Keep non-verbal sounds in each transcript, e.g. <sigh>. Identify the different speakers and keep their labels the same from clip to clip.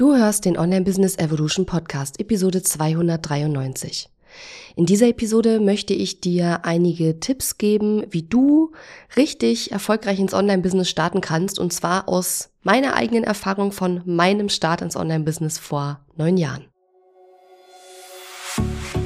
Speaker 1: Du hörst den Online Business Evolution Podcast, Episode 293. In dieser Episode möchte ich dir einige Tipps geben, wie du richtig erfolgreich ins Online-Business starten kannst, und zwar aus meiner eigenen Erfahrung von meinem Start ins Online-Business vor neun Jahren.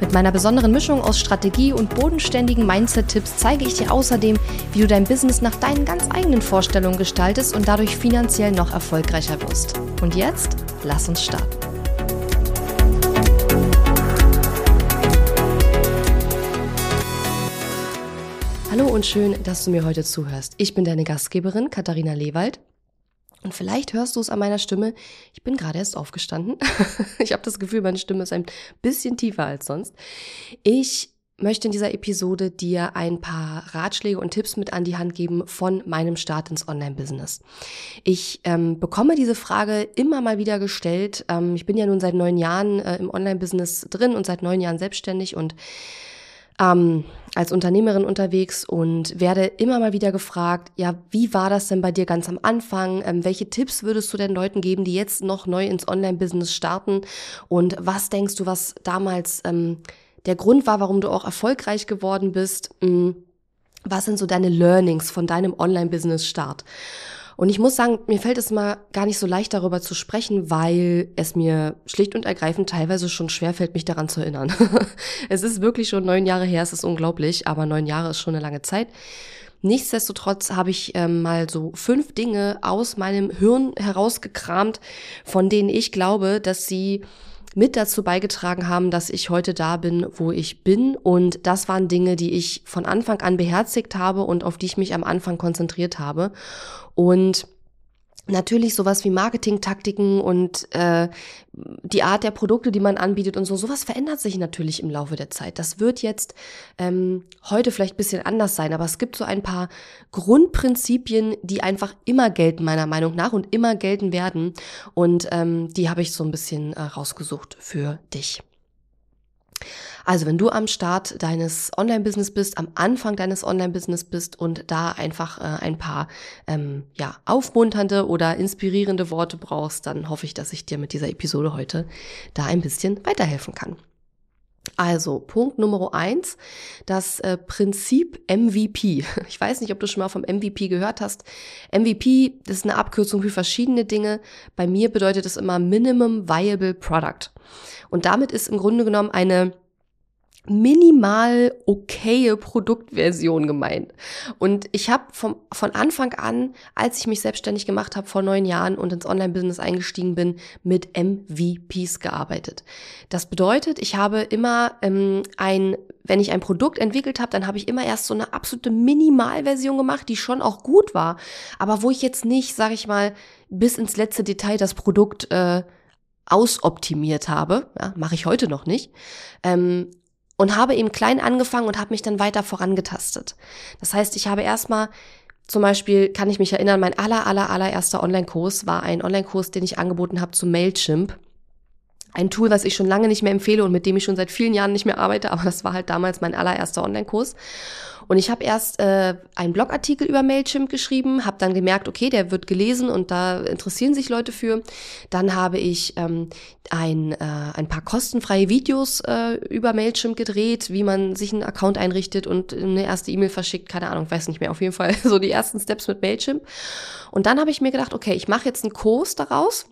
Speaker 1: Mit meiner besonderen Mischung aus Strategie und bodenständigen Mindset-Tipps zeige ich dir außerdem, wie du dein Business nach deinen ganz eigenen Vorstellungen gestaltest und dadurch finanziell noch erfolgreicher wirst. Und jetzt, lass uns starten. Hallo und schön, dass du mir heute zuhörst. Ich bin deine Gastgeberin Katharina Lewald und vielleicht hörst du es an meiner Stimme. Ich bin gerade erst aufgestanden. <laughs> ich habe das Gefühl, meine Stimme ist ein bisschen tiefer als sonst. Ich möchte in dieser Episode dir ein paar Ratschläge und Tipps mit an die Hand geben von meinem Start ins Online-Business. Ich ähm, bekomme diese Frage immer mal wieder gestellt. Ähm, ich bin ja nun seit neun Jahren äh, im Online-Business drin und seit neun Jahren selbstständig und ähm, als Unternehmerin unterwegs und werde immer mal wieder gefragt, ja, wie war das denn bei dir ganz am Anfang? Ähm, welche Tipps würdest du den Leuten geben, die jetzt noch neu ins Online-Business starten? Und was denkst du, was damals ähm, der Grund war, warum du auch erfolgreich geworden bist? Mhm. Was sind so deine Learnings von deinem Online-Business-Start? Und ich muss sagen, mir fällt es mal gar nicht so leicht darüber zu sprechen, weil es mir schlicht und ergreifend teilweise schon schwer fällt, mich daran zu erinnern. <laughs> es ist wirklich schon neun Jahre her, es ist unglaublich, aber neun Jahre ist schon eine lange Zeit. Nichtsdestotrotz habe ich ähm, mal so fünf Dinge aus meinem Hirn herausgekramt, von denen ich glaube, dass sie mit dazu beigetragen haben, dass ich heute da bin, wo ich bin. Und das waren Dinge, die ich von Anfang an beherzigt habe und auf die ich mich am Anfang konzentriert habe. Und Natürlich sowas wie Marketingtaktiken und äh, die Art der Produkte, die man anbietet und so, sowas verändert sich natürlich im Laufe der Zeit. Das wird jetzt ähm, heute vielleicht bisschen anders sein, aber es gibt so ein paar Grundprinzipien, die einfach immer gelten, meiner Meinung nach, und immer gelten werden. Und ähm, die habe ich so ein bisschen äh, rausgesucht für dich. Also wenn du am Start deines Online-Business bist, am Anfang deines Online-Business bist und da einfach äh, ein paar ähm, ja, aufmunternde oder inspirierende Worte brauchst, dann hoffe ich, dass ich dir mit dieser Episode heute da ein bisschen weiterhelfen kann. Also Punkt Nummer eins, das äh, Prinzip MVP. <laughs> Ich weiß nicht, ob du schon mal vom MVP gehört hast. MVP ist eine Abkürzung für verschiedene Dinge. Bei mir bedeutet es immer Minimum Viable Product. Und damit ist im Grunde genommen eine minimal okaye Produktversion gemeint. Und ich habe von Anfang an, als ich mich selbstständig gemacht habe vor neun Jahren und ins Online-Business eingestiegen bin, mit MVPs gearbeitet. Das bedeutet, ich habe immer ähm, ein, wenn ich ein Produkt entwickelt habe, dann habe ich immer erst so eine absolute Minimalversion gemacht, die schon auch gut war, aber wo ich jetzt nicht, sage ich mal, bis ins letzte Detail das Produkt äh, ausoptimiert habe, ja, mache ich heute noch nicht, ähm, und habe eben klein angefangen und habe mich dann weiter vorangetastet. Das heißt, ich habe erstmal zum Beispiel kann ich mich erinnern, mein aller, aller, allererster Online-Kurs war ein Online-Kurs, den ich angeboten habe zu Mailchimp. Ein Tool, was ich schon lange nicht mehr empfehle und mit dem ich schon seit vielen Jahren nicht mehr arbeite, aber das war halt damals mein allererster Online-Kurs. Und ich habe erst äh, einen Blogartikel über Mailchimp geschrieben, habe dann gemerkt, okay, der wird gelesen und da interessieren sich Leute für. Dann habe ich ähm, ein, äh, ein paar kostenfreie Videos äh, über Mailchimp gedreht, wie man sich einen Account einrichtet und eine erste E-Mail verschickt, keine Ahnung, weiß nicht mehr, auf jeden Fall <laughs> so die ersten Steps mit Mailchimp. Und dann habe ich mir gedacht, okay, ich mache jetzt einen Kurs daraus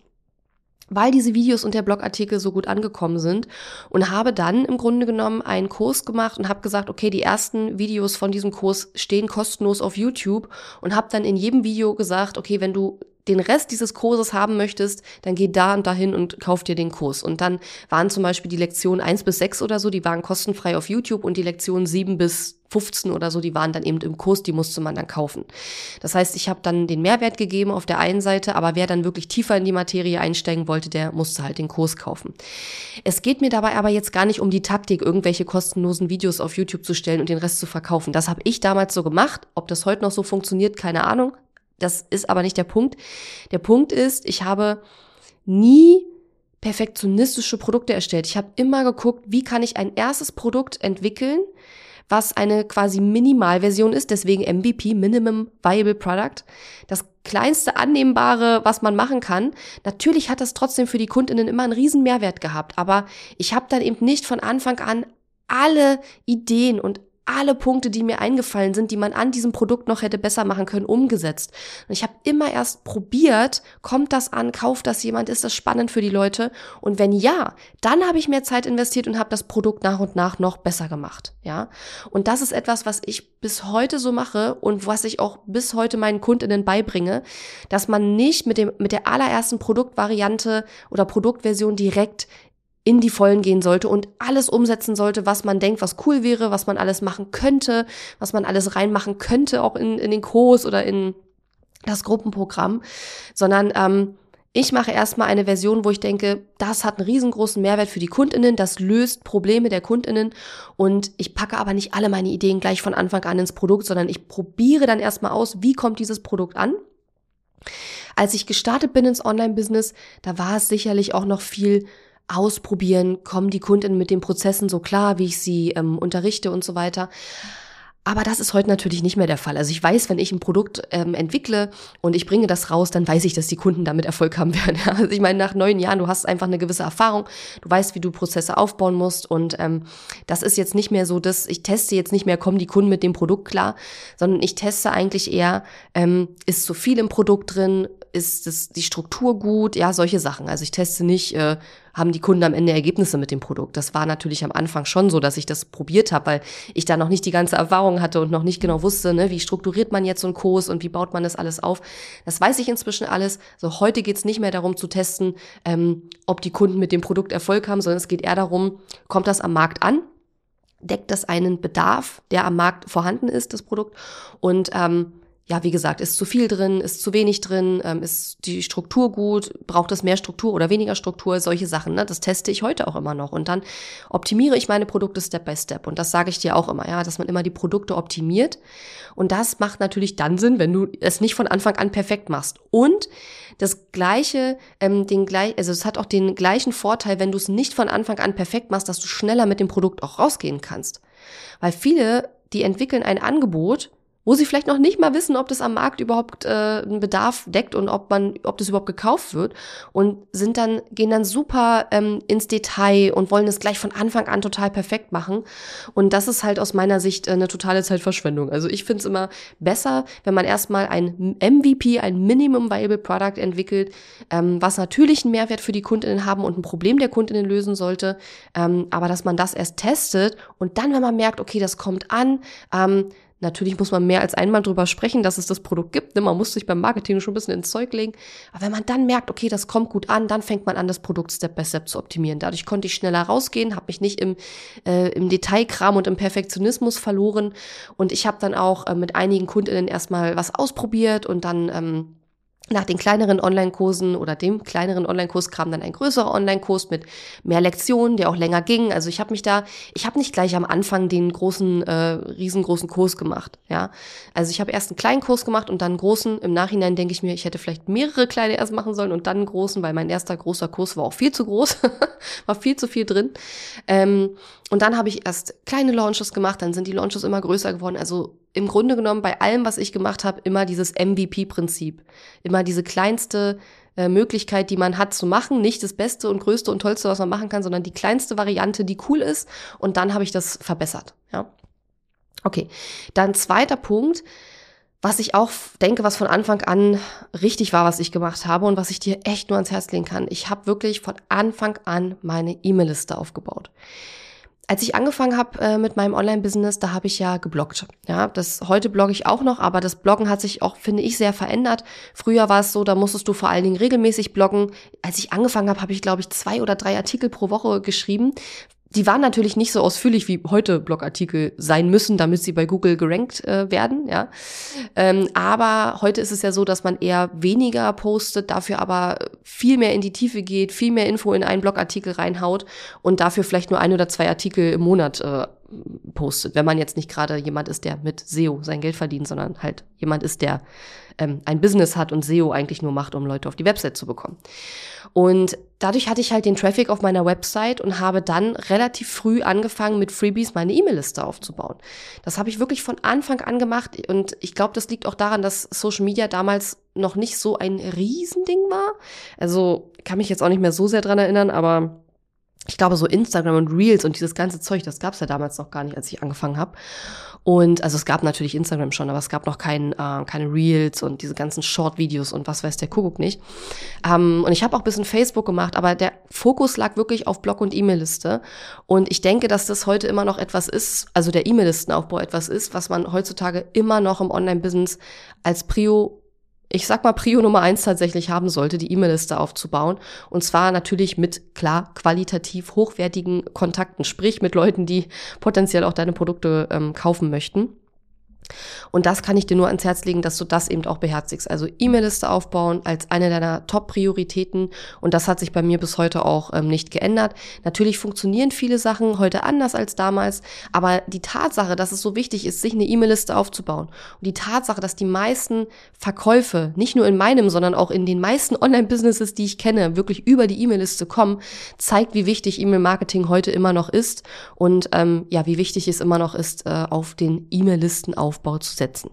Speaker 1: weil diese Videos und der Blogartikel so gut angekommen sind und habe dann im Grunde genommen einen Kurs gemacht und habe gesagt, okay, die ersten Videos von diesem Kurs stehen kostenlos auf YouTube und habe dann in jedem Video gesagt, okay, wenn du den Rest dieses Kurses haben möchtest, dann geh da und dahin und kauf dir den Kurs. Und dann waren zum Beispiel die Lektionen eins bis sechs oder so, die waren kostenfrei auf YouTube und die Lektionen sieben bis 15 oder so, die waren dann eben im Kurs, die musste man dann kaufen. Das heißt, ich habe dann den Mehrwert gegeben auf der einen Seite, aber wer dann wirklich tiefer in die Materie einsteigen wollte, der musste halt den Kurs kaufen. Es geht mir dabei aber jetzt gar nicht um die Taktik, irgendwelche kostenlosen Videos auf YouTube zu stellen und den Rest zu verkaufen. Das habe ich damals so gemacht. Ob das heute noch so funktioniert, keine Ahnung. Das ist aber nicht der Punkt. Der Punkt ist, ich habe nie perfektionistische Produkte erstellt. Ich habe immer geguckt, wie kann ich ein erstes Produkt entwickeln, was eine quasi Minimalversion ist, deswegen MVP, Minimum Viable Product. Das kleinste annehmbare, was man machen kann. Natürlich hat das trotzdem für die Kundinnen immer einen riesen Mehrwert gehabt, aber ich habe dann eben nicht von Anfang an alle Ideen und alle Punkte, die mir eingefallen sind, die man an diesem Produkt noch hätte besser machen können, umgesetzt. Und ich habe immer erst probiert, kommt das an, kauft das jemand, ist das spannend für die Leute? Und wenn ja, dann habe ich mehr Zeit investiert und habe das Produkt nach und nach noch besser gemacht. Ja, und das ist etwas, was ich bis heute so mache und was ich auch bis heute meinen Kundinnen beibringe, dass man nicht mit dem mit der allerersten Produktvariante oder Produktversion direkt in die Vollen gehen sollte und alles umsetzen sollte, was man denkt, was cool wäre, was man alles machen könnte, was man alles reinmachen könnte, auch in, in den Kurs oder in das Gruppenprogramm, sondern ähm, ich mache erstmal eine Version, wo ich denke, das hat einen riesengroßen Mehrwert für die Kundinnen, das löst Probleme der Kundinnen und ich packe aber nicht alle meine Ideen gleich von Anfang an ins Produkt, sondern ich probiere dann erstmal aus, wie kommt dieses Produkt an. Als ich gestartet bin ins Online-Business, da war es sicherlich auch noch viel ausprobieren, kommen die Kunden mit den Prozessen so klar, wie ich sie ähm, unterrichte und so weiter. Aber das ist heute natürlich nicht mehr der Fall. Also ich weiß, wenn ich ein Produkt ähm, entwickle und ich bringe das raus, dann weiß ich, dass die Kunden damit Erfolg haben <laughs> werden. Also ich meine, nach neun Jahren, du hast einfach eine gewisse Erfahrung, du weißt, wie du Prozesse aufbauen musst und ähm, das ist jetzt nicht mehr so, dass ich teste jetzt nicht mehr, kommen die Kunden mit dem Produkt klar, sondern ich teste eigentlich eher, ähm, ist zu viel im Produkt drin, ist das, die Struktur gut, ja, solche Sachen. Also ich teste nicht, äh, haben die Kunden am Ende Ergebnisse mit dem Produkt. Das war natürlich am Anfang schon so, dass ich das probiert habe, weil ich da noch nicht die ganze Erfahrung hatte und noch nicht genau wusste, ne, wie strukturiert man jetzt so einen Kurs und wie baut man das alles auf. Das weiß ich inzwischen alles. So heute geht's nicht mehr darum zu testen, ähm, ob die Kunden mit dem Produkt Erfolg haben, sondern es geht eher darum, kommt das am Markt an? Deckt das einen Bedarf, der am Markt vorhanden ist, das Produkt? Und ähm, ja, wie gesagt, ist zu viel drin, ist zu wenig drin, ähm, ist die Struktur gut, braucht es mehr Struktur oder weniger Struktur, solche Sachen. Ne? Das teste ich heute auch immer noch. Und dann optimiere ich meine Produkte Step by Step. Und das sage ich dir auch immer, ja, dass man immer die Produkte optimiert. Und das macht natürlich dann Sinn, wenn du es nicht von Anfang an perfekt machst. Und das gleiche, ähm, den gleich, also es hat auch den gleichen Vorteil, wenn du es nicht von Anfang an perfekt machst, dass du schneller mit dem Produkt auch rausgehen kannst. Weil viele, die entwickeln ein Angebot wo sie vielleicht noch nicht mal wissen, ob das am Markt überhaupt äh, einen Bedarf deckt und ob man, ob das überhaupt gekauft wird und sind dann gehen dann super ähm, ins Detail und wollen es gleich von Anfang an total perfekt machen und das ist halt aus meiner Sicht äh, eine totale Zeitverschwendung. Also ich finde es immer besser, wenn man erstmal ein MVP, ein Minimum Viable Product entwickelt, ähm, was natürlich einen Mehrwert für die Kundinnen haben und ein Problem der Kundinnen lösen sollte, ähm, aber dass man das erst testet und dann, wenn man merkt, okay, das kommt an, ähm, Natürlich muss man mehr als einmal drüber sprechen, dass es das Produkt gibt. Ne? Man muss sich beim Marketing schon ein bisschen ins Zeug legen. Aber wenn man dann merkt, okay, das kommt gut an, dann fängt man an, das Produkt Step by Step zu optimieren. Dadurch konnte ich schneller rausgehen, habe mich nicht im, äh, im Detailkram und im Perfektionismus verloren. Und ich habe dann auch äh, mit einigen Kundinnen erstmal was ausprobiert und dann ähm, nach den kleineren Online-Kursen oder dem kleineren Online-Kurs kam dann ein größerer Online-Kurs mit mehr Lektionen, der auch länger ging. Also ich habe mich da, ich habe nicht gleich am Anfang den großen, äh, riesengroßen Kurs gemacht. Ja, also ich habe erst einen kleinen Kurs gemacht und dann einen großen. Im Nachhinein denke ich mir, ich hätte vielleicht mehrere kleine erst machen sollen und dann einen großen, weil mein erster großer Kurs war auch viel zu groß, <laughs> war viel zu viel drin. Ähm, und dann habe ich erst kleine Launches gemacht, dann sind die Launches immer größer geworden. Also im Grunde genommen bei allem, was ich gemacht habe, immer dieses MVP-Prinzip. Immer diese kleinste äh, Möglichkeit, die man hat zu machen. Nicht das Beste und Größte und Tollste, was man machen kann, sondern die kleinste Variante, die cool ist. Und dann habe ich das verbessert. Ja. Okay. Dann zweiter Punkt, was ich auch denke, was von Anfang an richtig war, was ich gemacht habe und was ich dir echt nur ans Herz legen kann. Ich habe wirklich von Anfang an meine E-Mail-Liste aufgebaut als ich angefangen habe äh, mit meinem Online-Business, da habe ich ja gebloggt. Ja, das heute blogge ich auch noch, aber das Bloggen hat sich auch, finde ich, sehr verändert. Früher war es so, da musstest du vor allen Dingen regelmäßig bloggen. Als ich angefangen habe, habe ich glaube ich zwei oder drei Artikel pro Woche geschrieben die waren natürlich nicht so ausführlich wie heute Blogartikel sein müssen, damit sie bei Google gerankt äh, werden, ja. Ähm, aber heute ist es ja so, dass man eher weniger postet, dafür aber viel mehr in die Tiefe geht, viel mehr Info in einen Blogartikel reinhaut und dafür vielleicht nur ein oder zwei Artikel im Monat äh, postet, wenn man jetzt nicht gerade jemand ist, der mit SEO sein Geld verdient, sondern halt jemand ist, der ähm, ein Business hat und SEO eigentlich nur macht, um Leute auf die Website zu bekommen. Und dadurch hatte ich halt den Traffic auf meiner Website und habe dann relativ früh angefangen, mit Freebies meine E-Mail-Liste aufzubauen. Das habe ich wirklich von Anfang an gemacht und ich glaube, das liegt auch daran, dass Social Media damals noch nicht so ein Riesending war. Also kann mich jetzt auch nicht mehr so sehr dran erinnern, aber ich glaube, so Instagram und Reels und dieses ganze Zeug, das gab es ja damals noch gar nicht, als ich angefangen habe. Und also es gab natürlich Instagram schon, aber es gab noch kein, äh, keine Reels und diese ganzen Short-Videos und was weiß der Kuckuck nicht. Ähm, und ich habe auch bisschen Facebook gemacht, aber der Fokus lag wirklich auf Blog und E-Mail-Liste. Und ich denke, dass das heute immer noch etwas ist, also der E-Mail-Listenaufbau etwas ist, was man heutzutage immer noch im Online-Business als Prio ich sag mal, Prio Nummer eins tatsächlich haben sollte, die E-Mail-Liste aufzubauen. Und zwar natürlich mit klar qualitativ hochwertigen Kontakten, sprich mit Leuten, die potenziell auch deine Produkte ähm, kaufen möchten. Und das kann ich dir nur ans Herz legen, dass du das eben auch beherzigst. Also E-Mail-Liste aufbauen als eine deiner Top-Prioritäten. Und das hat sich bei mir bis heute auch ähm, nicht geändert. Natürlich funktionieren viele Sachen heute anders als damals. Aber die Tatsache, dass es so wichtig ist, sich eine E-Mail-Liste aufzubauen und die Tatsache, dass die meisten Verkäufe, nicht nur in meinem, sondern auch in den meisten Online-Businesses, die ich kenne, wirklich über die E-Mail-Liste kommen, zeigt, wie wichtig E-Mail-Marketing heute immer noch ist und ähm, ja, wie wichtig es immer noch ist, äh, auf den E-Mail-Listen aufzubauen Aufbau zu setzen.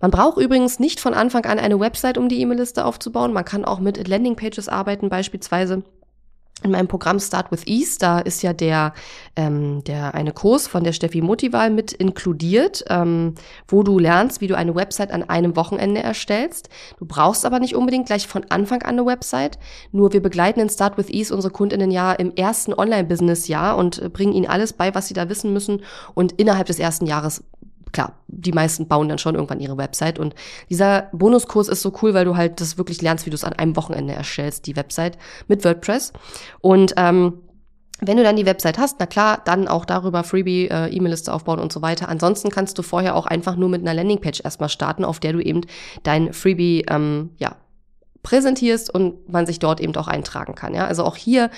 Speaker 1: Man braucht übrigens nicht von Anfang an eine Website, um die E-Mail-Liste aufzubauen. Man kann auch mit Landingpages arbeiten, beispielsweise in meinem Programm Start with Ease, da ist ja der, ähm, der eine Kurs von der Steffi Motival mit inkludiert, ähm, wo du lernst, wie du eine Website an einem Wochenende erstellst. Du brauchst aber nicht unbedingt gleich von Anfang an eine Website. Nur wir begleiten in Start with Ease unsere Kundinnen ja im ersten Online-Business-Jahr und äh, bringen ihnen alles bei, was sie da wissen müssen. Und innerhalb des ersten Jahres klar, die meisten bauen dann schon irgendwann ihre Website. Und dieser Bonuskurs ist so cool, weil du halt das wirklich lernst, wie du es an einem Wochenende erstellst, die Website mit WordPress. Und ähm, wenn du dann die Website hast, na klar, dann auch darüber Freebie, äh, E-Mail-Liste aufbauen und so weiter. Ansonsten kannst du vorher auch einfach nur mit einer Landingpage erstmal starten, auf der du eben dein Freebie ähm, ja, präsentierst und man sich dort eben auch eintragen kann. Ja? Also auch hier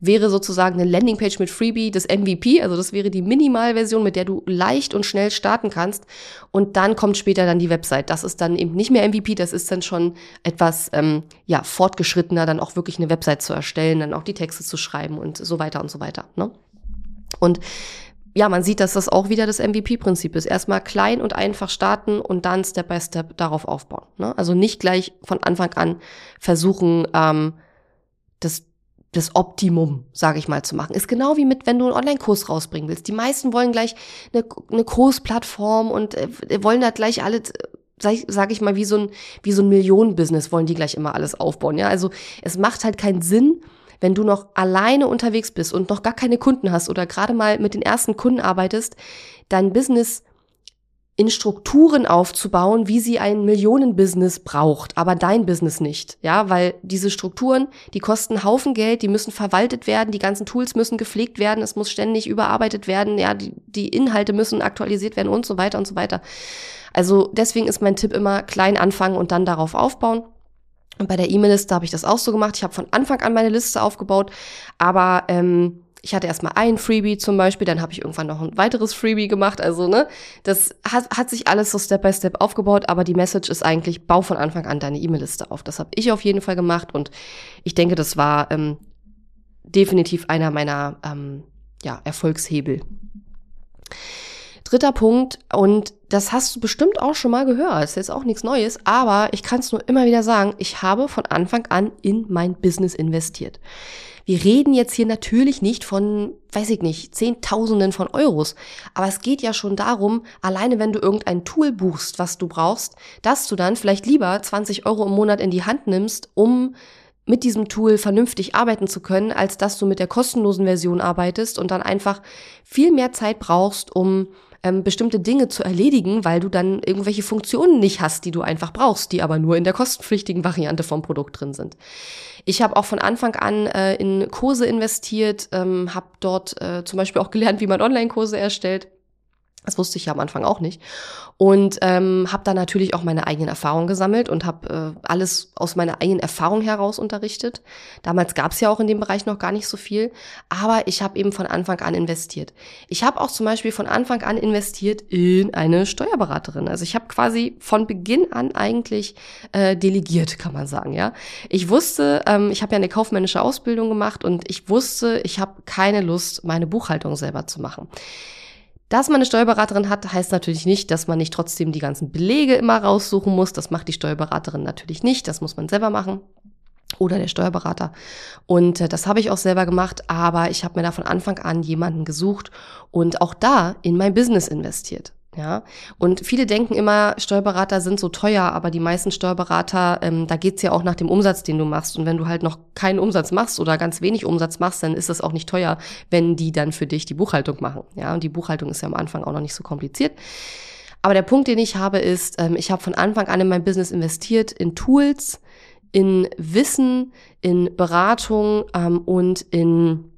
Speaker 1: wäre sozusagen eine Landingpage mit Freebie das MVP, also das wäre die Minimalversion, mit der du leicht und schnell starten kannst und dann kommt später dann die Website. Das ist dann eben nicht mehr MVP, das ist dann schon etwas ähm, ja fortgeschrittener, dann auch wirklich eine Website zu erstellen, dann auch die Texte zu schreiben und so weiter und so weiter. Ne? Und ja, man sieht, dass das auch wieder das MVP-Prinzip ist. Erstmal klein und einfach starten und dann Step by Step darauf aufbauen. Ne? Also nicht gleich von Anfang an versuchen, ähm, das, das Optimum, sage ich mal, zu machen. Ist genau wie mit, wenn du einen Online-Kurs rausbringen willst. Die meisten wollen gleich eine, eine Kursplattform und äh, wollen da gleich alles sag, sag ich mal, wie so ein, wie so ein Millionenbusiness wollen die gleich immer alles aufbauen. Ja, also es macht halt keinen Sinn, wenn du noch alleine unterwegs bist und noch gar keine Kunden hast oder gerade mal mit den ersten Kunden arbeitest, dein Business in Strukturen aufzubauen, wie sie ein Millionenbusiness braucht, aber dein Business nicht. Ja, weil diese Strukturen, die kosten Haufen Geld, die müssen verwaltet werden, die ganzen Tools müssen gepflegt werden, es muss ständig überarbeitet werden, ja, die, die Inhalte müssen aktualisiert werden und so weiter und so weiter. Also deswegen ist mein Tipp immer klein anfangen und dann darauf aufbauen. Und bei der E-Mail-Liste habe ich das auch so gemacht. Ich habe von Anfang an meine Liste aufgebaut, aber ähm, ich hatte erstmal ein Freebie zum Beispiel, dann habe ich irgendwann noch ein weiteres Freebie gemacht. Also, ne, das hat, hat sich alles so Step by Step aufgebaut, aber die Message ist eigentlich, bau von Anfang an deine E-Mail-Liste auf. Das habe ich auf jeden Fall gemacht und ich denke, das war ähm, definitiv einer meiner ähm, ja, Erfolgshebel. Dritter Punkt, und das hast du bestimmt auch schon mal gehört, ist jetzt auch nichts Neues, aber ich kann es nur immer wieder sagen, ich habe von Anfang an in mein Business investiert. Wir reden jetzt hier natürlich nicht von, weiß ich nicht, Zehntausenden von Euros. Aber es geht ja schon darum, alleine wenn du irgendein Tool buchst, was du brauchst, dass du dann vielleicht lieber 20 Euro im Monat in die Hand nimmst, um mit diesem Tool vernünftig arbeiten zu können, als dass du mit der kostenlosen Version arbeitest und dann einfach viel mehr Zeit brauchst, um ähm, bestimmte Dinge zu erledigen, weil du dann irgendwelche Funktionen nicht hast, die du einfach brauchst, die aber nur in der kostenpflichtigen Variante vom Produkt drin sind. Ich habe auch von Anfang an äh, in Kurse investiert, ähm, habe dort äh, zum Beispiel auch gelernt, wie man Online-Kurse erstellt das wusste ich ja am Anfang auch nicht. Und ähm, habe dann natürlich auch meine eigenen Erfahrungen gesammelt und habe äh, alles aus meiner eigenen Erfahrung heraus unterrichtet. Damals gab es ja auch in dem Bereich noch gar nicht so viel, aber ich habe eben von Anfang an investiert. Ich habe auch zum Beispiel von Anfang an investiert in eine Steuerberaterin. Also ich habe quasi von Beginn an eigentlich äh, delegiert, kann man sagen. Ja, ich wusste, ähm, ich habe ja eine kaufmännische Ausbildung gemacht und ich wusste, ich habe keine Lust, meine Buchhaltung selber zu machen. Dass man eine Steuerberaterin hat, heißt natürlich nicht, dass man nicht trotzdem die ganzen Belege immer raussuchen muss. Das macht die Steuerberaterin natürlich nicht. Das muss man selber machen oder der Steuerberater. Und äh, das habe ich auch selber gemacht, aber ich habe mir da von Anfang an jemanden gesucht und auch da in mein Business investiert. Ja, und viele denken immer, Steuerberater sind so teuer, aber die meisten Steuerberater, ähm, da geht's ja auch nach dem Umsatz, den du machst. Und wenn du halt noch keinen Umsatz machst oder ganz wenig Umsatz machst, dann ist das auch nicht teuer, wenn die dann für dich die Buchhaltung machen. Ja, und die Buchhaltung ist ja am Anfang auch noch nicht so kompliziert. Aber der Punkt, den ich habe, ist, ähm, ich habe von Anfang an in mein Business investiert, in Tools, in Wissen, in Beratung ähm, und in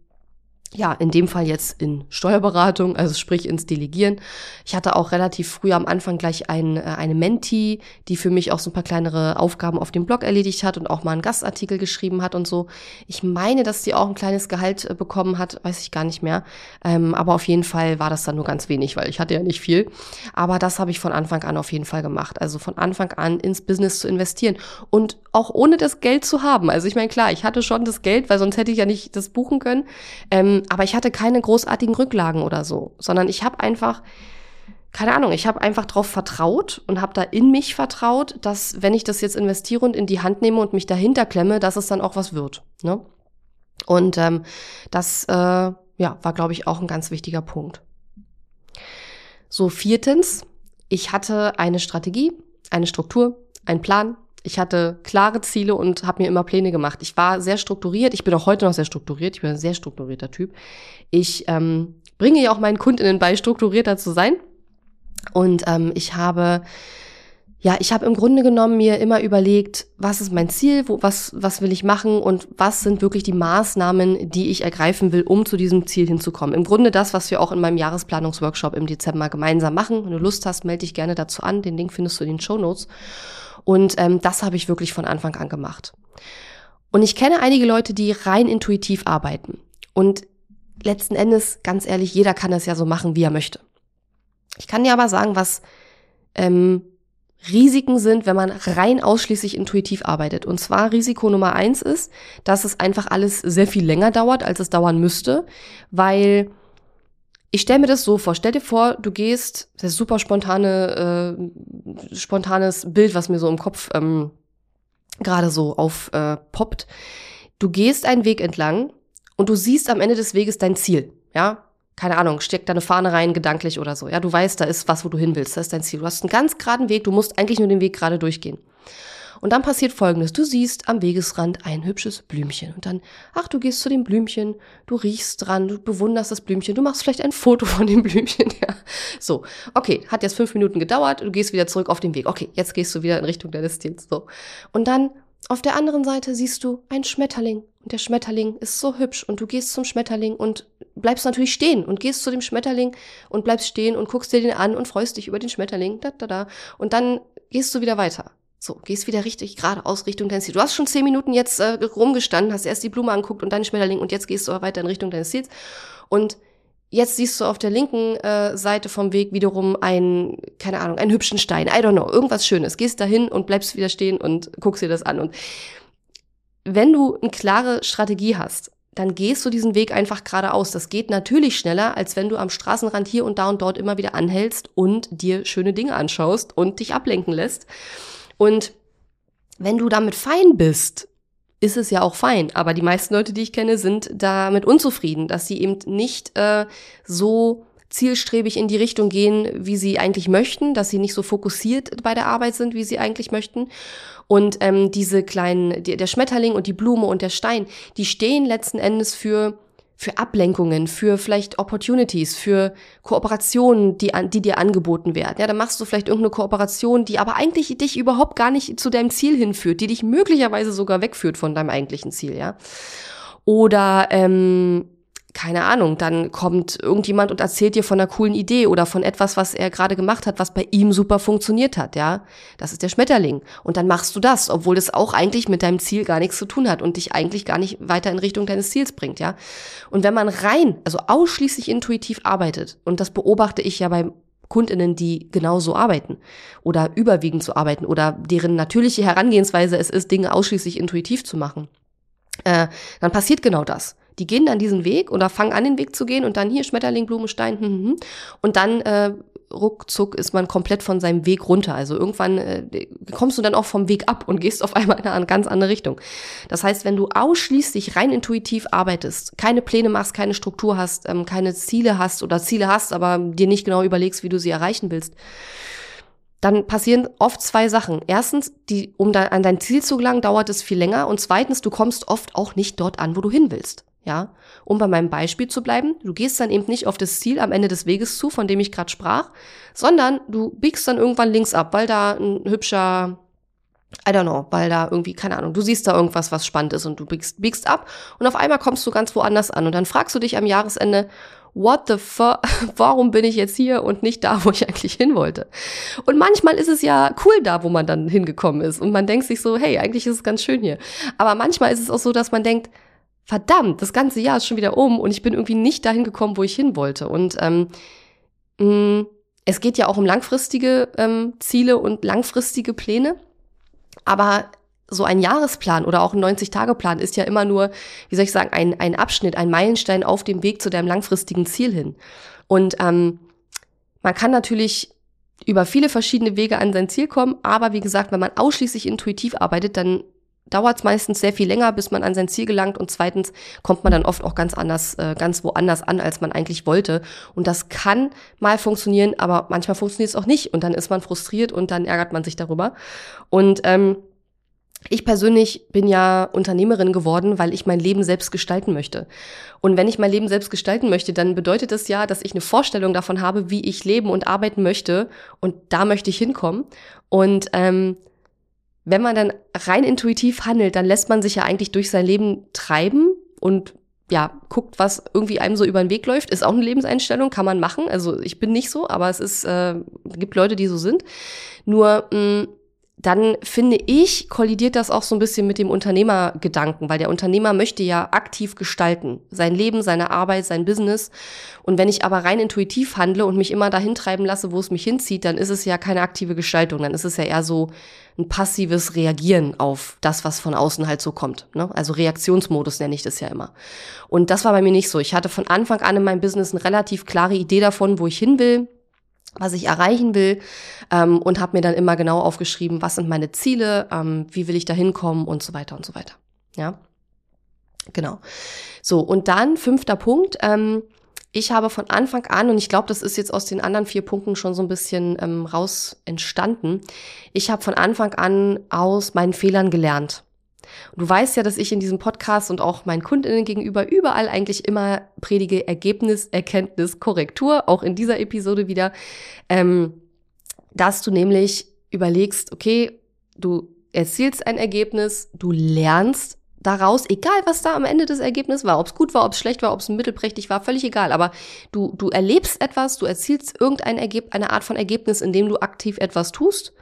Speaker 1: ja, in dem Fall jetzt in Steuerberatung, also sprich ins Delegieren. Ich hatte auch relativ früh am Anfang gleich ein, äh, eine Menti, die für mich auch so ein paar kleinere Aufgaben auf dem Blog erledigt hat und auch mal einen Gastartikel geschrieben hat und so. Ich meine, dass sie auch ein kleines Gehalt äh, bekommen hat, weiß ich gar nicht mehr. Ähm, aber auf jeden Fall war das dann nur ganz wenig, weil ich hatte ja nicht viel. Aber das habe ich von Anfang an auf jeden Fall gemacht. Also von Anfang an ins Business zu investieren und auch ohne das Geld zu haben. Also ich meine, klar, ich hatte schon das Geld, weil sonst hätte ich ja nicht das buchen können. Ähm, aber ich hatte keine großartigen Rücklagen oder so, sondern ich habe einfach keine Ahnung, ich habe einfach drauf vertraut und habe da in mich vertraut, dass wenn ich das jetzt investiere und in die Hand nehme und mich dahinter klemme, dass es dann auch was wird. Ne? Und ähm, das äh, ja, war, glaube ich, auch ein ganz wichtiger Punkt. So, viertens, ich hatte eine Strategie, eine Struktur, einen Plan, ich hatte klare Ziele und habe mir immer Pläne gemacht. Ich war sehr strukturiert. Ich bin auch heute noch sehr strukturiert. Ich bin ein sehr strukturierter Typ. Ich ähm, bringe ja auch meinen Kundinnen bei, strukturierter zu sein. Und ähm, ich habe ja, ich habe im Grunde genommen mir immer überlegt, was ist mein Ziel, wo, was, was will ich machen und was sind wirklich die Maßnahmen, die ich ergreifen will, um zu diesem Ziel hinzukommen. Im Grunde das, was wir auch in meinem Jahresplanungsworkshop im Dezember gemeinsam machen. Wenn du Lust hast, melde dich gerne dazu an. Den Link findest du in den Show Notes. Und ähm, das habe ich wirklich von Anfang an gemacht. Und ich kenne einige Leute, die rein intuitiv arbeiten. Und letzten Endes, ganz ehrlich, jeder kann es ja so machen, wie er möchte. Ich kann dir aber sagen, was ähm, Risiken sind, wenn man rein ausschließlich intuitiv arbeitet. Und zwar Risiko Nummer eins ist, dass es einfach alles sehr viel länger dauert, als es dauern müsste, weil ich stelle mir das so vor. Stell dir vor, du gehst, das ist super spontane, äh, spontanes Bild, was mir so im Kopf ähm, gerade so aufpoppt. Äh, du gehst einen Weg entlang und du siehst am Ende des Weges dein Ziel. Ja, keine Ahnung, steck deine Fahne rein, gedanklich oder so. Ja, du weißt, da ist was, wo du hin willst. Das ist dein Ziel. Du hast einen ganz geraden Weg. Du musst eigentlich nur den Weg gerade durchgehen. Und dann passiert Folgendes. Du siehst am Wegesrand ein hübsches Blümchen. Und dann, ach, du gehst zu dem Blümchen, du riechst dran, du bewunderst das Blümchen, du machst vielleicht ein Foto von dem Blümchen. <laughs> Ja. So, okay, hat jetzt fünf Minuten gedauert, du gehst wieder zurück auf den Weg. Okay, jetzt gehst du wieder in Richtung deines Ziels. So. Und dann auf der anderen Seite siehst du einen Schmetterling. Und der Schmetterling ist so hübsch. Und du gehst zum Schmetterling und bleibst natürlich stehen und gehst zu dem Schmetterling und bleibst stehen und guckst dir den an und freust dich über den Schmetterling. Da, da, da. Und dann gehst du wieder weiter. So, gehst wieder richtig geradeaus Richtung deines Ziels. Du hast schon zehn Minuten jetzt äh, rumgestanden, hast erst die Blume anguckt und dann den Schmetterling und jetzt gehst du weiter in Richtung deines Ziels. Und jetzt siehst du auf der linken äh, Seite vom Weg wiederum einen, keine Ahnung, einen hübschen Stein. I don't know, irgendwas Schönes. Gehst dahin und bleibst wieder stehen und guckst dir das an. Und wenn du eine klare Strategie hast, dann gehst du diesen Weg einfach geradeaus. Das geht natürlich schneller, als wenn du am Straßenrand hier und da und dort immer wieder anhältst und dir schöne Dinge anschaust und dich ablenken lässt. Und wenn du damit fein bist, ist es ja auch fein. Aber die meisten Leute, die ich kenne, sind damit unzufrieden, dass sie eben nicht äh, so zielstrebig in die Richtung gehen, wie sie eigentlich möchten, dass sie nicht so fokussiert bei der Arbeit sind, wie sie eigentlich möchten. Und ähm, diese kleinen, die, der Schmetterling und die Blume und der Stein, die stehen letzten Endes für für Ablenkungen, für vielleicht Opportunities, für Kooperationen, die, die dir angeboten werden. Ja, dann machst du vielleicht irgendeine Kooperation, die aber eigentlich dich überhaupt gar nicht zu deinem Ziel hinführt, die dich möglicherweise sogar wegführt von deinem eigentlichen Ziel, ja. Oder ähm, keine Ahnung, dann kommt irgendjemand und erzählt dir von einer coolen Idee oder von etwas, was er gerade gemacht hat, was bei ihm super funktioniert hat, ja. Das ist der Schmetterling. Und dann machst du das, obwohl das auch eigentlich mit deinem Ziel gar nichts zu tun hat und dich eigentlich gar nicht weiter in Richtung deines Ziels bringt, ja. Und wenn man rein, also ausschließlich intuitiv arbeitet, und das beobachte ich ja bei Kundinnen, die genauso arbeiten oder überwiegend so arbeiten oder deren natürliche Herangehensweise es ist, Dinge ausschließlich intuitiv zu machen, äh, dann passiert genau das. Die gehen dann diesen Weg oder fangen an, den Weg zu gehen und dann hier Schmetterling, Blumenstein, hm, hm, hm. und dann äh, ruckzuck ist man komplett von seinem Weg runter. Also irgendwann äh, kommst du dann auch vom Weg ab und gehst auf <laughs> einmal in eine ganz andere Richtung. Das heißt, wenn du ausschließlich rein intuitiv arbeitest, keine Pläne machst, keine Struktur hast, ähm, keine Ziele hast oder Ziele hast, aber dir nicht genau überlegst, wie du sie erreichen willst, dann passieren oft zwei Sachen. Erstens, die, um da an dein Ziel zu gelangen, dauert es viel länger. Und zweitens, du kommst oft auch nicht dort an, wo du hin willst. Ja, um bei meinem Beispiel zu bleiben, du gehst dann eben nicht auf das Ziel am Ende des Weges zu, von dem ich gerade sprach, sondern du biegst dann irgendwann links ab, weil da ein hübscher, I don't know, weil da irgendwie, keine Ahnung, du siehst da irgendwas, was spannend ist und du biegst, biegst ab und auf einmal kommst du ganz woanders an und dann fragst du dich am Jahresende, what the fuck, <laughs> warum bin ich jetzt hier und nicht da, wo ich eigentlich hin wollte? Und manchmal ist es ja cool da, wo man dann hingekommen ist und man denkt sich so, hey, eigentlich ist es ganz schön hier. Aber manchmal ist es auch so, dass man denkt, verdammt, das ganze Jahr ist schon wieder um und ich bin irgendwie nicht dahin gekommen, wo ich hin wollte. Und ähm, mh, mm, es geht ja auch um langfristige ähm, Ziele und langfristige Pläne. Aber so ein Jahresplan oder auch ein 90-Tage-Plan ist ja immer nur, wie soll ich sagen, ein, ein Abschnitt, ein Meilenstein auf dem Weg zu deinem langfristigen Ziel hin. Und ähm, man kann natürlich über viele verschiedene Wege an sein Ziel kommen, aber wie gesagt, wenn man ausschließlich intuitiv arbeitet, dann dauert es meistens sehr viel länger, bis man an sein Ziel gelangt und zweitens kommt man dann oft auch ganz anders, äh, ganz woanders an, als man eigentlich wollte. Und das kann mal funktionieren, aber manchmal funktioniert es auch nicht und dann ist man frustriert und dann ärgert man sich darüber. Und ähm, ich persönlich bin ja Unternehmerin geworden, weil ich mein Leben selbst gestalten möchte. Und wenn ich mein Leben selbst gestalten möchte, dann bedeutet das ja, dass ich eine Vorstellung davon habe, wie ich leben und arbeiten möchte. Und da möchte ich hinkommen. Und ähm, wenn man dann rein intuitiv handelt, dann lässt man sich ja eigentlich durch sein Leben treiben und ja, guckt, was irgendwie einem so über den Weg läuft. Ist auch eine Lebenseinstellung, kann man machen. Also ich bin nicht so, aber es ist, äh, gibt Leute, die so sind. Nur mh, mm, dann finde ich, kollidiert das auch so ein bisschen mit dem Unternehmergedanken, weil der Unternehmer möchte ja aktiv gestalten. Sein Leben, seine Arbeit, sein Business. Und wenn ich aber rein intuitiv handle und mich immer dahin treiben lasse, wo es mich hinzieht, dann ist es ja keine aktive Gestaltung. Dann ist es ja eher so ein passives Reagieren auf das, was von außen halt so kommt. Ne? Also Reaktionsmodus nenne ich das ja immer. Und das war bei mir nicht so. Ich hatte von Anfang an in meinem Business eine relativ klare Idee davon, wo ich hin will was ich erreichen will ähm, und habe mir dann immer genau aufgeschrieben, was sind meine Ziele, ähm, wie will ich da hinkommen und so weiter und so weiter. Ja, genau. So, und dann fünfter Punkt. Ähm, ich habe von Anfang an, und ich glaube, das ist jetzt aus den anderen vier Punkten schon so ein bisschen ähm, raus entstanden, ich habe von Anfang an aus meinen Fehlern gelernt. Du weißt ja, dass ich in diesem Podcast und auch meinen Kundinnen gegenüber überall eigentlich immer predige Ergebnis, Erkenntnis, Korrektur, auch in dieser Episode wieder, ähm, dass du nämlich überlegst, okay, du erzielst ein Ergebnis, du lernst daraus, egal was da am Ende des Ergebnisses war, ob es gut war, ob es schlecht war, ob es mittelprächtig war, völlig egal. Aber du, du erlebst etwas, du erzielst irgendein Ergebnis, eine Art von Ergebnis, indem du aktiv etwas tust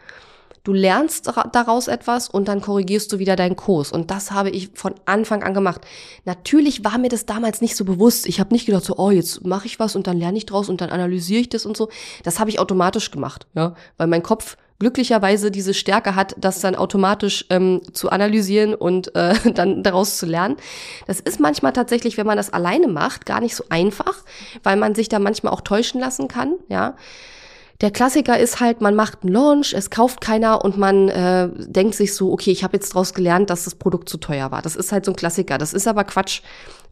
Speaker 1: Du lernst daraus etwas und dann korrigierst du wieder deinen Kurs. Und das habe ich von Anfang an gemacht. Natürlich war mir das damals nicht so bewusst. Ich habe nicht gedacht, so, oh, jetzt mache ich was und dann lerne ich draus und dann analysiere ich das und so. Das habe ich automatisch gemacht, ja, weil mein Kopf glücklicherweise diese Stärke hat, das dann automatisch ähm, zu analysieren und äh, <laughs> dann daraus zu lernen. Das ist manchmal tatsächlich, wenn man das alleine macht, gar nicht so einfach, weil man sich da manchmal auch täuschen lassen kann, ja. Der Klassiker ist halt, man macht einen Launch, es kauft keiner und man äh, denkt sich so, okay, ich habe jetzt daraus gelernt, dass das Produkt zu teuer war. Das ist halt so ein Klassiker. Das ist aber Quatsch,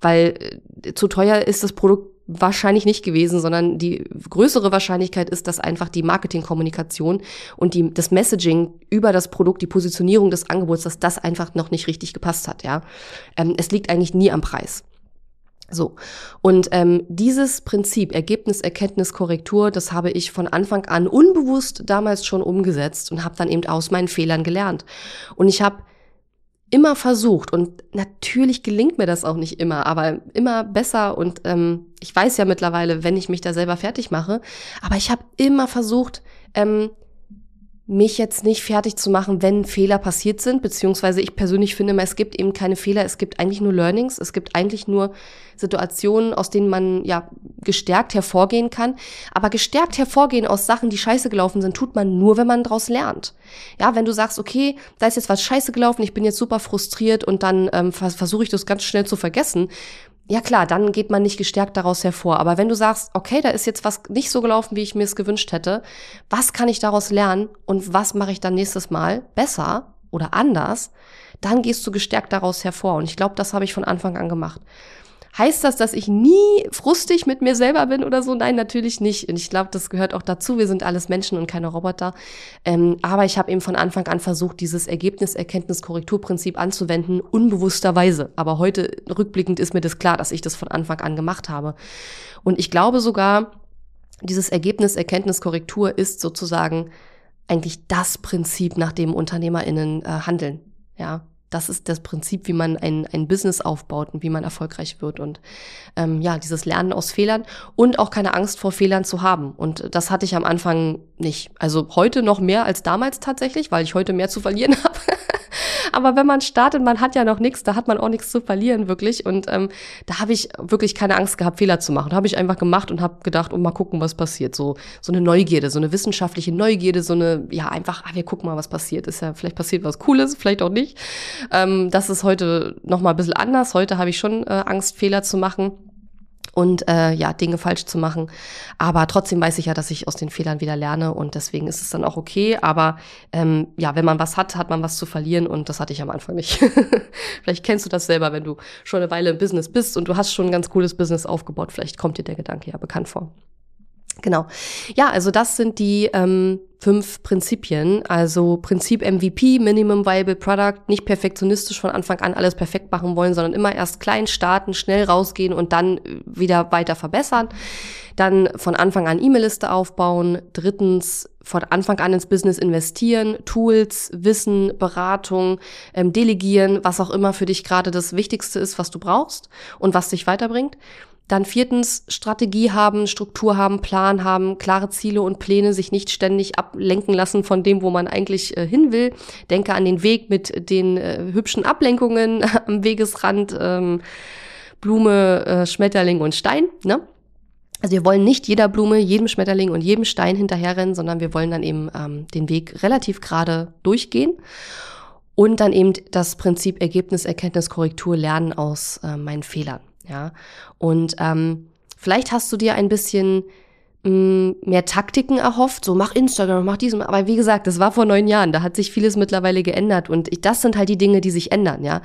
Speaker 1: weil äh, zu teuer ist das Produkt wahrscheinlich nicht gewesen, sondern die größere Wahrscheinlichkeit ist, dass einfach die Marketingkommunikation und die, das Messaging über das Produkt, die Positionierung des Angebots, dass das einfach noch nicht richtig gepasst hat. Ja, ähm, es liegt eigentlich nie am Preis. So. Und ähm, dieses Prinzip Ergebnis, Erkenntnis, Korrektur, das habe ich von Anfang an unbewusst damals schon umgesetzt und habe dann eben aus meinen Fehlern gelernt. Und ich habe immer versucht und natürlich gelingt mir das auch nicht immer, aber immer besser und ähm, ich weiß ja mittlerweile, wenn ich mich da selber fertig mache, aber ich habe immer versucht, ähm, mich jetzt nicht fertig zu machen, wenn Fehler passiert sind, beziehungsweise ich persönlich finde immer, es gibt eben keine Fehler, es gibt eigentlich nur Learnings, es gibt eigentlich nur Situationen, aus denen man ja gestärkt hervorgehen kann. Aber gestärkt hervorgehen aus Sachen, die scheiße gelaufen sind, tut man nur, wenn man daraus lernt. Ja, wenn du sagst, okay, da ist jetzt was scheiße gelaufen, ich bin jetzt super frustriert und dann ähm, versuche ich das ganz schnell zu vergessen, ja klar, dann geht man nicht gestärkt daraus hervor. Aber wenn du sagst, okay, da ist jetzt was nicht so gelaufen, wie ich mir es gewünscht hätte, was kann ich daraus lernen und was mache ich dann nächstes Mal besser oder anders, dann gehst du gestärkt daraus hervor. Und ich glaube, das habe ich von Anfang an gemacht. Heißt das, dass ich nie frustig mit mir selber bin oder so? Nein, natürlich nicht. Und ich glaube, das gehört auch dazu. Wir sind alles Menschen und keine Roboter. Ähm, aber ich habe eben von Anfang an versucht, dieses Ergebnis-Erkenntnis-Korrekturprinzip anzuwenden, unbewussterweise. Aber heute rückblickend ist mir das klar, dass ich das von Anfang an gemacht habe. Und ich glaube sogar, dieses Ergebnis-Erkenntnis-Korrektur ist sozusagen eigentlich das Prinzip, nach dem UnternehmerInnen äh, handeln. Ja, das ist das Prinzip, wie man ein, ein Business aufbaut und wie man erfolgreich wird. Und ähm, ja, dieses Lernen aus Fehlern und auch keine Angst vor Fehlern zu haben. Und das hatte ich am Anfang nicht. Also heute noch mehr als damals tatsächlich, weil ich heute mehr zu verlieren <laughs> habe. Aber wenn man startet, man hat ja noch nichts, da hat man auch nichts zu verlieren, wirklich. Und ähm, da habe ich wirklich keine Angst gehabt, Fehler zu machen. Da habe ich einfach gemacht und habe gedacht, und mal gucken, was passiert. So, so eine Neugierde, so eine wissenschaftliche Neugierde, so eine, ja, einfach, ah, wir gucken mal, was passiert. Ist ja, vielleicht passiert was Cooles, vielleicht auch nicht. Ähm, das ist heute noch mal ein bisschen anders. Heute habe ich schon äh, Angst, Fehler zu machen und äh, ja, Dinge falsch zu machen. Aber trotzdem weiß ich ja, dass ich aus den Fehlern wieder lerne und deswegen ist es dann auch okay. Aber ähm, ja, wenn man was hat, hat man was zu verlieren und das hatte ich am Anfang nicht. <laughs> vielleicht kennst du das selber, wenn du schon eine Weile im Business bist und du hast schon ein ganz cooles Business aufgebaut. Vielleicht kommt dir der Gedanke ja bekannt vor. Genau. Ja, also das sind die ähm, fünf Prinzipien. Also Prinzip MVP, Minimum Viable Product, nicht perfektionistisch von Anfang an alles perfekt machen wollen, sondern immer erst klein starten, schnell rausgehen und dann wieder weiter verbessern. Dann von Anfang an E-Mail-Liste aufbauen. Drittens von Anfang an ins Business investieren, Tools, Wissen, Beratung, ähm, delegieren, was auch immer für dich gerade das Wichtigste ist, was du brauchst und was dich weiterbringt. Dann viertens Strategie haben, Struktur haben, Plan haben, klare Ziele und Pläne, sich nicht ständig ablenken lassen von dem, wo man eigentlich äh, hin will. Denke an den Weg mit den äh, hübschen Ablenkungen <laughs> am Wegesrand, ähm, Blume, äh, Schmetterling und Stein. Ne? Also wir wollen nicht jeder Blume, jedem Schmetterling und jedem Stein hinterherrennen, sondern wir wollen dann eben ähm, den Weg relativ gerade durchgehen und dann eben das Prinzip Ergebnis, Erkenntnis, Korrektur lernen aus äh, meinen Fehlern. Ja, und ähm, vielleicht hast du dir ein bisschen mh, mm, mehr Taktiken erhofft, so mach Instagram, mach diesem. Aber wie gesagt, das war vor neun Jahren, da hat sich vieles mittlerweile geändert und ich, das sind halt die Dinge, die sich ändern, ja.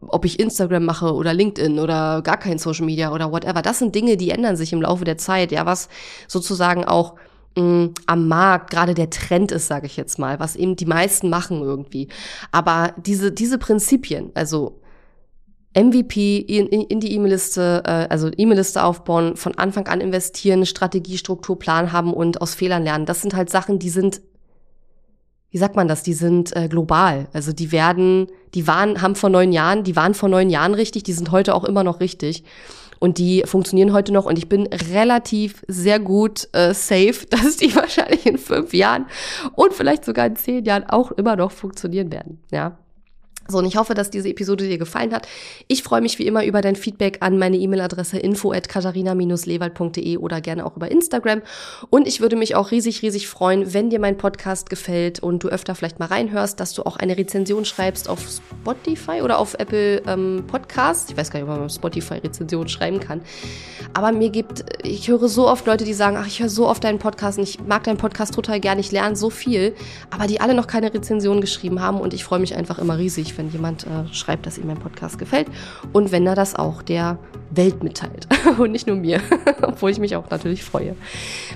Speaker 1: Ob ich Instagram mache oder LinkedIn oder gar kein Social Media oder whatever, das sind Dinge, die ändern sich im Laufe der Zeit, ja, was sozusagen auch mm, am Markt gerade der Trend ist, sage ich jetzt mal, was eben die meisten machen irgendwie. Aber diese diese Prinzipien, also MVP in, in die E-Mail-Liste, äh, also E-Mail-Liste aufbauen, von Anfang an investieren, Strategie, Struktur, Plan haben und aus Fehlern lernen. Das sind halt Sachen, die sind, wie sagt man das, die sind äh, global. Also die werden, die waren, haben vor neun Jahren, die waren vor neun Jahren richtig, die sind heute auch immer noch richtig. Und die funktionieren heute noch und ich bin relativ sehr gut äh, safe, <laughs> dass die wahrscheinlich in fünf Jahren und vielleicht sogar in zehn Jahren auch immer noch funktionieren werden. Ja. So, und ich hoffe, dass diese Episode dir gefallen hat. Ich freue mich wie immer über dein Feedback an meine E-Mail-Adresse info at katharina-lewald.de oder gerne auch über Instagram. Und ich würde mich auch riesig, riesig freuen, wenn dir mein Podcast gefällt und du öfter vielleicht mal reinhörst, dass du auch eine Rezension schreibst auf Spotify oder auf Apple ähm, Podcasts. Ich weiß gar nicht, ob man auf Spotify Rezension schreiben kann. Aber mir gibt, ich höre so oft Leute, die sagen, ach, ich höre so oft deinen Podcast und ich mag deinen Podcast total gern, ich lerne so viel, aber die alle noch keine Rezension geschrieben haben und ich freue mich einfach immer riesig, wenn jemand äh, schreibt, dass ihm mein Podcast gefällt. Und wenn er das auch der Welt mitteilt <laughs> und nicht nur mir, <laughs> obwohl ich mich auch natürlich freue.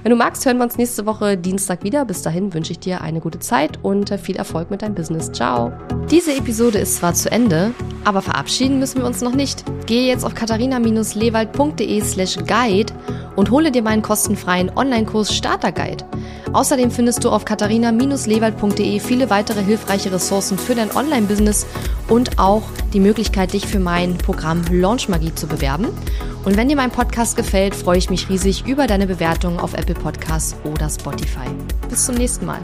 Speaker 1: Wenn du magst, hören wir uns nächste Woche Dienstag wieder. Bis dahin wünsche ich dir eine gute Zeit und viel Erfolg mit deinem Business. Ciao. Diese Episode ist zwar zu Ende, aber verabschieden müssen wir uns noch nicht. Gehe jetzt auf katharina-lewald.de slash guide und hole dir meinen kostenfreien Online-Kurs Starter Guide. Außerdem findest du auf katharina-lewald.de viele weitere hilfreiche Ressourcen für dein Online-Business und auch die Möglichkeit, dich für mein Programm Launch Magie zu bewerben. Und wenn dir mein Podcast gefällt, freue ich mich riesig über deine Bewertung auf Apple Podcasts oder Spotify. Bis zum nächsten Mal.